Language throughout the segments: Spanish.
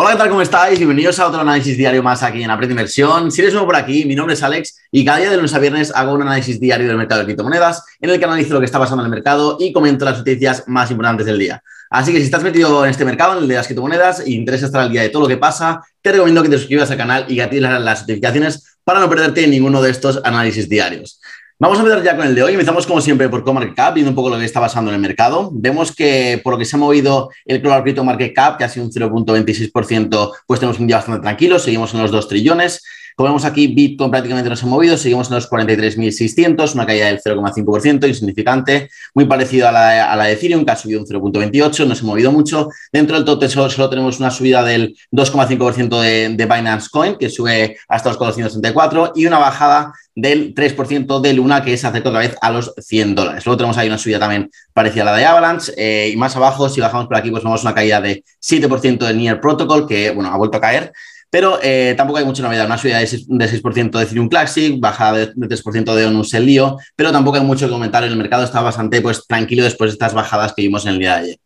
Hola, ¿qué tal? ¿Cómo estáis? Bienvenidos a otro análisis diario más aquí en Aprende Inversión. Si eres nuevo por aquí, mi nombre es Alex y cada día de lunes a viernes hago un análisis diario del mercado de criptomonedas en el que analizo lo que está pasando en el mercado y comento las noticias más importantes del día. Así que si estás metido en este mercado, en el de las criptomonedas, y interesa estar al día de todo lo que pasa, te recomiendo que te suscribas al canal y que las notificaciones para no perderte ninguno de estos análisis diarios. Vamos a empezar ya con el de hoy. Empezamos como siempre por Comarket Cap, viendo un poco lo que está pasando en el mercado. Vemos que por lo que se ha movido el Global Crypto Market Cap, que ha sido un 0.26%, pues tenemos un día bastante tranquilo, seguimos en los 2 trillones. Como vemos aquí, Bitcoin prácticamente no se ha movido, seguimos en los 43.600, una caída del 0,5%, insignificante, muy parecido a la, a la, de Ethereum, que ha subido un 0,28, no se ha movido mucho. Dentro del total solo, tenemos una subida del 2,5% de, de, Binance Coin, que sube hasta los 464, y una bajada del 3% de Luna, que se acerca otra vez a los 100 dólares. Luego tenemos ahí una subida también parecida a la de Avalanche, eh, y más abajo, si bajamos por aquí, pues vemos una caída de 7% de Near Protocol, que, bueno, ha vuelto a caer. Pero eh, tampoco hay mucha novedad. Una subida de 6%, de, 6 de Ethereum Classic, bajada de, 3% de Onus el lío, pero tampoco hay mucho que comentar. El mercado está bastante pues, tranquilo después de estas bajadas que vimos en el día de ayer.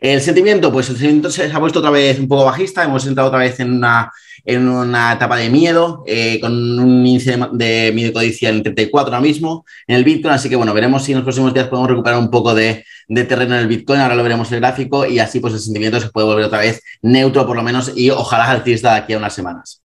El sentimiento, pues el sentimiento se ha puesto otra vez un poco bajista. Hemos entrado otra vez en una, en una etapa de miedo, eh, con un índice de miedo codicia en 34 ahora mismo en el Bitcoin. Así que bueno, veremos si en los próximos días podemos recuperar un poco de, terreno en el Bitcoin, ahora lo veremos en el gráfico y así pues el sentimiento se puede volver otra vez neutro por lo menos y ojalá alcista de aquí a unas semanas.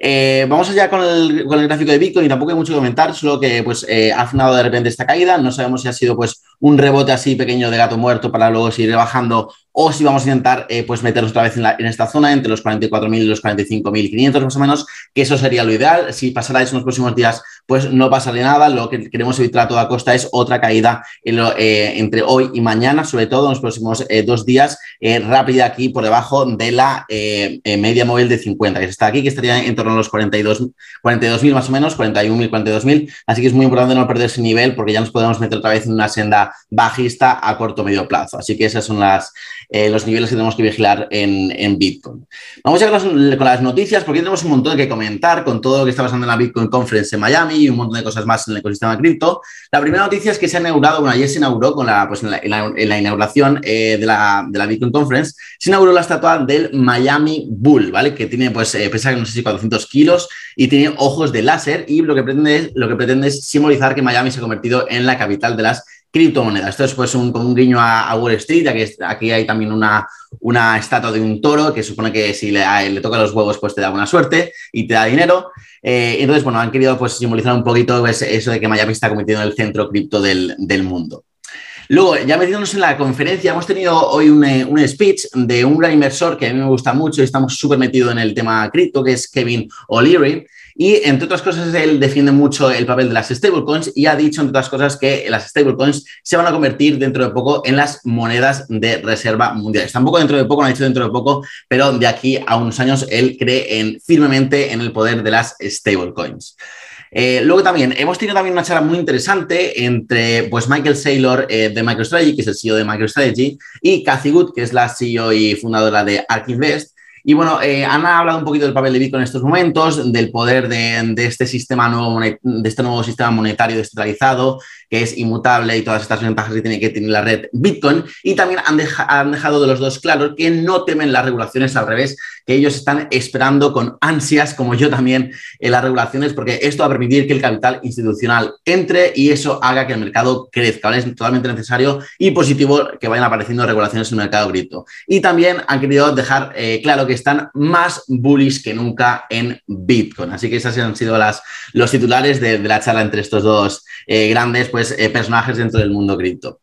Eh, vamos allá con el, gráfico de Bitcoin tampoco hay mucho que comentar, solo que pues eh, ha frenado de repente esta caída, no sabemos si ha sido pues un rebote así pequeño de gato muerto para luego seguir bajando o si vamos a intentar eh, pues meternos otra vez en, esta zona entre los 44.000 y los 45.500 más o menos, que eso sería lo ideal. Si pasara eso en los próximos días, pues no pasaría nada. Lo que queremos evitar a toda costa es otra caída eh, entre hoy y mañana, sobre todo en los próximos eh, dos días, rápida aquí por debajo de la media móvil de 50, que está aquí, que estaría en torno a los 42.000 42 más o menos, 41.000, 42.000. Así que es muy importante no perder ese nivel porque ya nos podemos meter otra vez en una senda bajista a corto o medio plazo. Así que esas son las eh, los niveles que tenemos que vigilar en, en Bitcoin. Vamos a con, con las noticias porque tenemos un montón que comentar con todo lo que está pasando en la Bitcoin Conference en Miami y un montón de cosas más en el ecosistema cripto. La primera noticia es que se ha inaugurado, bueno, ayer se inauguró con la, pues en, la, inauguración eh, de, la, de, la, Bitcoin Conference, se inauguró la estatua del Miami Bull, ¿vale? Que tiene, pues, eh, pesa, no sé si 400 kilos y tiene ojos de láser y lo que pretende, lo que pretende es simbolizar que Miami se ha convertido en la capital de las criptomonedas. Esto es pues un, como un guiño a, Wall Street, ya que aquí hay también una, una estatua de un toro que supone que si le, toca los huevos pues te da buena suerte y te da dinero. Eh, entonces, bueno, han querido pues simbolizar un poquito pues, eso de que Miami está convirtiendo en el centro cripto del, del mundo. Luego, ya metiéndonos en la conferencia, hemos tenido hoy un, un, speech de un gran inversor que a mí me gusta mucho y estamos súper metidos en el tema cripto, que es Kevin O'Leary. Y entre otras cosas, él defiende mucho el papel de las stablecoins y ha dicho, entre otras cosas, que las stablecoins se van a convertir dentro de poco en las monedas de reserva mundiales. Tampoco dentro de poco, no ha dicho dentro de poco, pero de aquí a unos años él cree en, firmemente en el poder de las stablecoins. Eh, luego también hemos tenido también una charla muy interesante entre pues, Michael Saylor eh, de MicroStrategy, que es el CEO de MicroStrategy, y Cathy Good, que es la CEO y fundadora de ARK. Y bueno, eh, han hablado un poquito del papel de Bitcoin en estos momentos, del poder de, de, este sistema nuevo, de este nuevo sistema monetario descentralizado, que es inmutable y todas estas ventajas que tiene que tener la red Bitcoin. Y también han, deja, han dejado de los dos claros que no temen las regulaciones al revés, que ellos están esperando con ansias, como yo también, en las regulaciones, porque esto va a permitir que el capital institucional entre y eso haga que el mercado crezca. ¿vale? Es totalmente necesario y positivo que vayan apareciendo regulaciones en el mercado cripto. Y también han querido dejar eh, claro que están más bullish que nunca en Bitcoin. Así que esas han sido las, los titulares de, la charla entre estos dos eh, grandes pues, eh, personajes dentro del mundo cripto.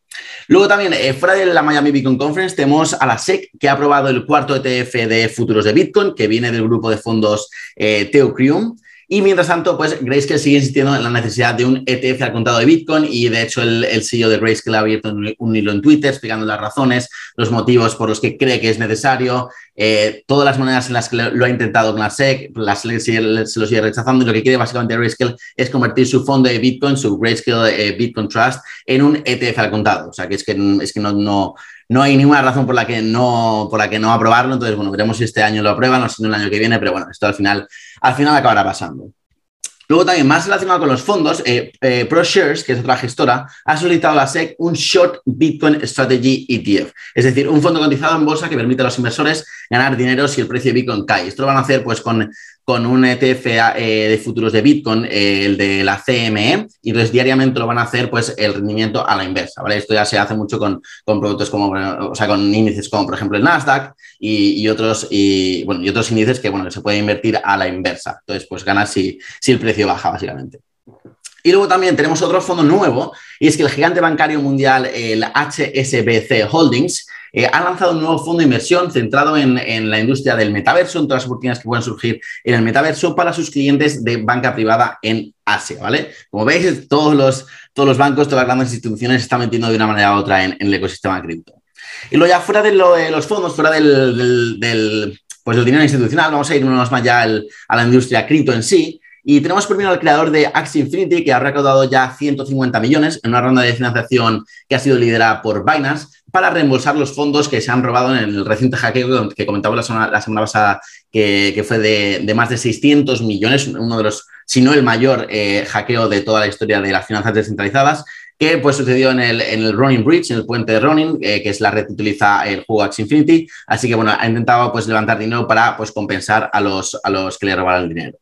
Luego también, eh, fuera de la Miami Bitcoin Conference, tenemos a la SEC que ha aprobado el cuarto ETF de futuros de Bitcoin, que viene del grupo de fondos eh, Theocrium. Y mientras tanto, pues Grayscale sigue insistiendo en la necesidad de un ETF al contado de Bitcoin y de hecho el, el CEO de Grayscale ha abierto un, hilo en Twitter explicando las razones, los motivos por los que cree que es necesario, eh, todas las monedas en las que lo ha intentado con la SEC, la SEC se lo sigue rechazando y lo que quiere básicamente Grayscale es convertir su fondo de Bitcoin, su Grayscale eh, Bitcoin Trust, en un ETF al contado. O sea que es que, es que no, no hay ninguna razón por la que no, por la que no aprobarlo. Entonces, bueno, veremos si este año lo aprueban o si no el año que viene, pero bueno, esto al final, al final acabará pasando. Luego también, más relacionado con los fondos, eh, eh, ProShares, que es otra gestora, ha solicitado a la SEC un Short Bitcoin Strategy ETF, es decir, un fondo cotizado en bolsa que permite a los inversores ganar dinero si el precio de Bitcoin cae. Esto lo van a hacer pues con con un ETF eh, de futuros de Bitcoin, eh, el de la CME, y entonces diariamente lo van a hacer pues el rendimiento a la inversa, ¿vale? Esto ya se hace mucho con, productos como, o sea, con índices como por ejemplo el Nasdaq y, otros, y, bueno, y otros índices que, bueno, se puede invertir a la inversa. Entonces, pues ganas si, si el precio baja, básicamente. Y luego también tenemos otro fondo nuevo, y es que el gigante bancario mundial, el HSBC Holdings, eh, ha lanzado un nuevo fondo de inversión centrado en, la industria del metaverso, en todas las oportunidades que pueden surgir en el metaverso para sus clientes de banca privada en Asia, ¿vale? Como veis, todos los, todos los bancos, todas las grandes instituciones están metiendo de una manera u otra en, el ecosistema cripto. Y luego ya fuera de, los fondos, fuera del, pues, dinero institucional, vamos a irnos más ya a la industria cripto en sí. Y tenemos primero al creador de Axie Infinity, que ha recaudado ya 150 millones en una ronda de financiación que ha sido liderada por Binance para reembolsar los fondos que se han robado en el reciente hackeo que comentaba la semana, pasada, que, fue de, más de 600 millones, uno de los, si no el mayor eh, hackeo de toda la historia de las finanzas descentralizadas que pues sucedió en el, en Ronin Bridge, en el puente de Ronin, eh, que es la red que utiliza el juego Axie Infinity. Así que bueno, ha intentado pues levantar dinero para pues compensar a los, a los que le robaron el dinero.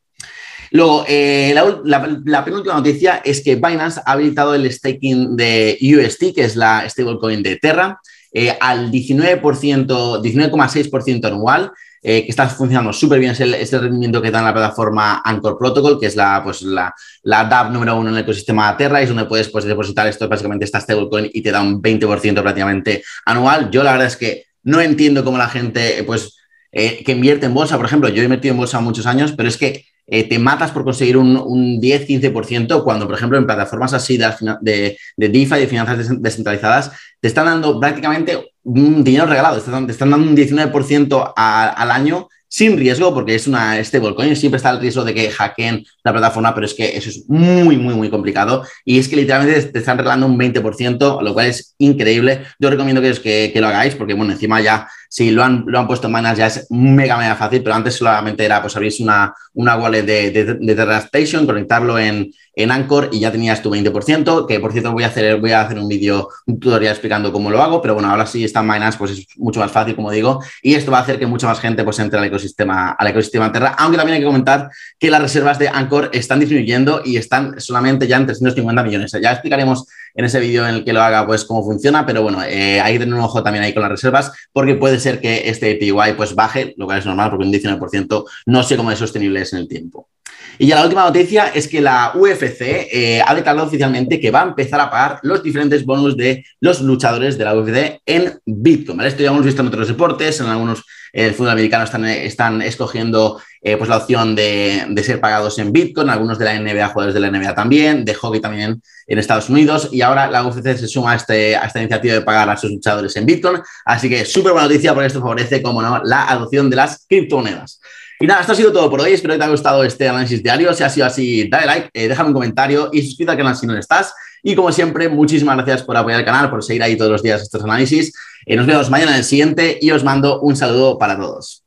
Luego, eh, la, penúltima noticia es que Binance ha habilitado el staking de UST, que es la stablecoin de Terra, eh, al 19%, 19,6% anual. Eh, que está funcionando súper bien, es el, rendimiento que da en la plataforma Anchor Protocol, que es la, pues, la, la DApp número uno en el ecosistema Terra, y es donde puedes pues, depositar esto, básicamente esta stablecoin, y te da un 20% prácticamente anual. Yo la verdad es que no entiendo cómo la gente, pues, que invierte en bolsa, por ejemplo, yo he invertido en bolsa muchos años, pero es que eh, te matas por conseguir un, 10-15% cuando, por ejemplo, en plataformas así de, de, de DeFi, de finanzas descentralizadas, te están dando prácticamente un dinero regalado, te están, dando un 19% al año sin riesgo, porque es una stablecoin, siempre está el riesgo de que hackeen la plataforma, pero es que eso es muy, muy, muy complicado. Y es que literalmente te están regalando un 20%, lo cual es increíble. Yo recomiendo que, que, que lo hagáis, porque bueno, encima ya si lo han, lo han puesto en Binance ya es mega, mega fácil, pero antes solamente era pues abrirse una, una wallet de, de, Terra Station, conectarlo en, en Anchor y ya tenías tu 20%, que por cierto voy a hacer, voy a hacer un vídeo, un tutorial explicando cómo lo hago, pero bueno, ahora sí está en Binance, pues es mucho más fácil, como digo, y esto va a hacer que mucha más gente pues entre al ecosistema, al ecosistema Terra, aunque también hay que comentar que las reservas de Anchor están disminuyendo y están solamente ya en 350 millones. Ya explicaremos en ese vídeo en el que lo haga, pues cómo funciona, pero bueno, eh, hay que tener un ojo también ahí con las reservas, porque puede ser que este PY pues baje, lo cual es normal, porque un 19% no sé cómo es sostenible en el tiempo. Y ya la última noticia es que la UFC eh, ha declarado oficialmente que va a empezar a pagar los diferentes bonos de los luchadores de la UFC en Bitcoin. Esto ya hemos visto en otros deportes, en algunos el fútbol americano están, están escogiendo eh, pues la opción de, ser pagados en Bitcoin, algunos de la NBA, jugadores de la NBA también, de hockey también en Estados Unidos, y ahora la UFC se suma a, este, a esta iniciativa de pagar a sus luchadores en Bitcoin, así que súper buena noticia porque esto favorece, como no, la adopción de las criptomonedas. Y nada, esto ha sido todo por hoy. Espero que te haya gustado este análisis diario. Si ha sido así, dale like, eh, déjame un comentario y suscríbete al canal si no lo estás. Y como siempre, muchísimas gracias por apoyar el canal, por seguir ahí todos los días estos análisis. Eh, nos vemos mañana en el siguiente y os mando un saludo para todos.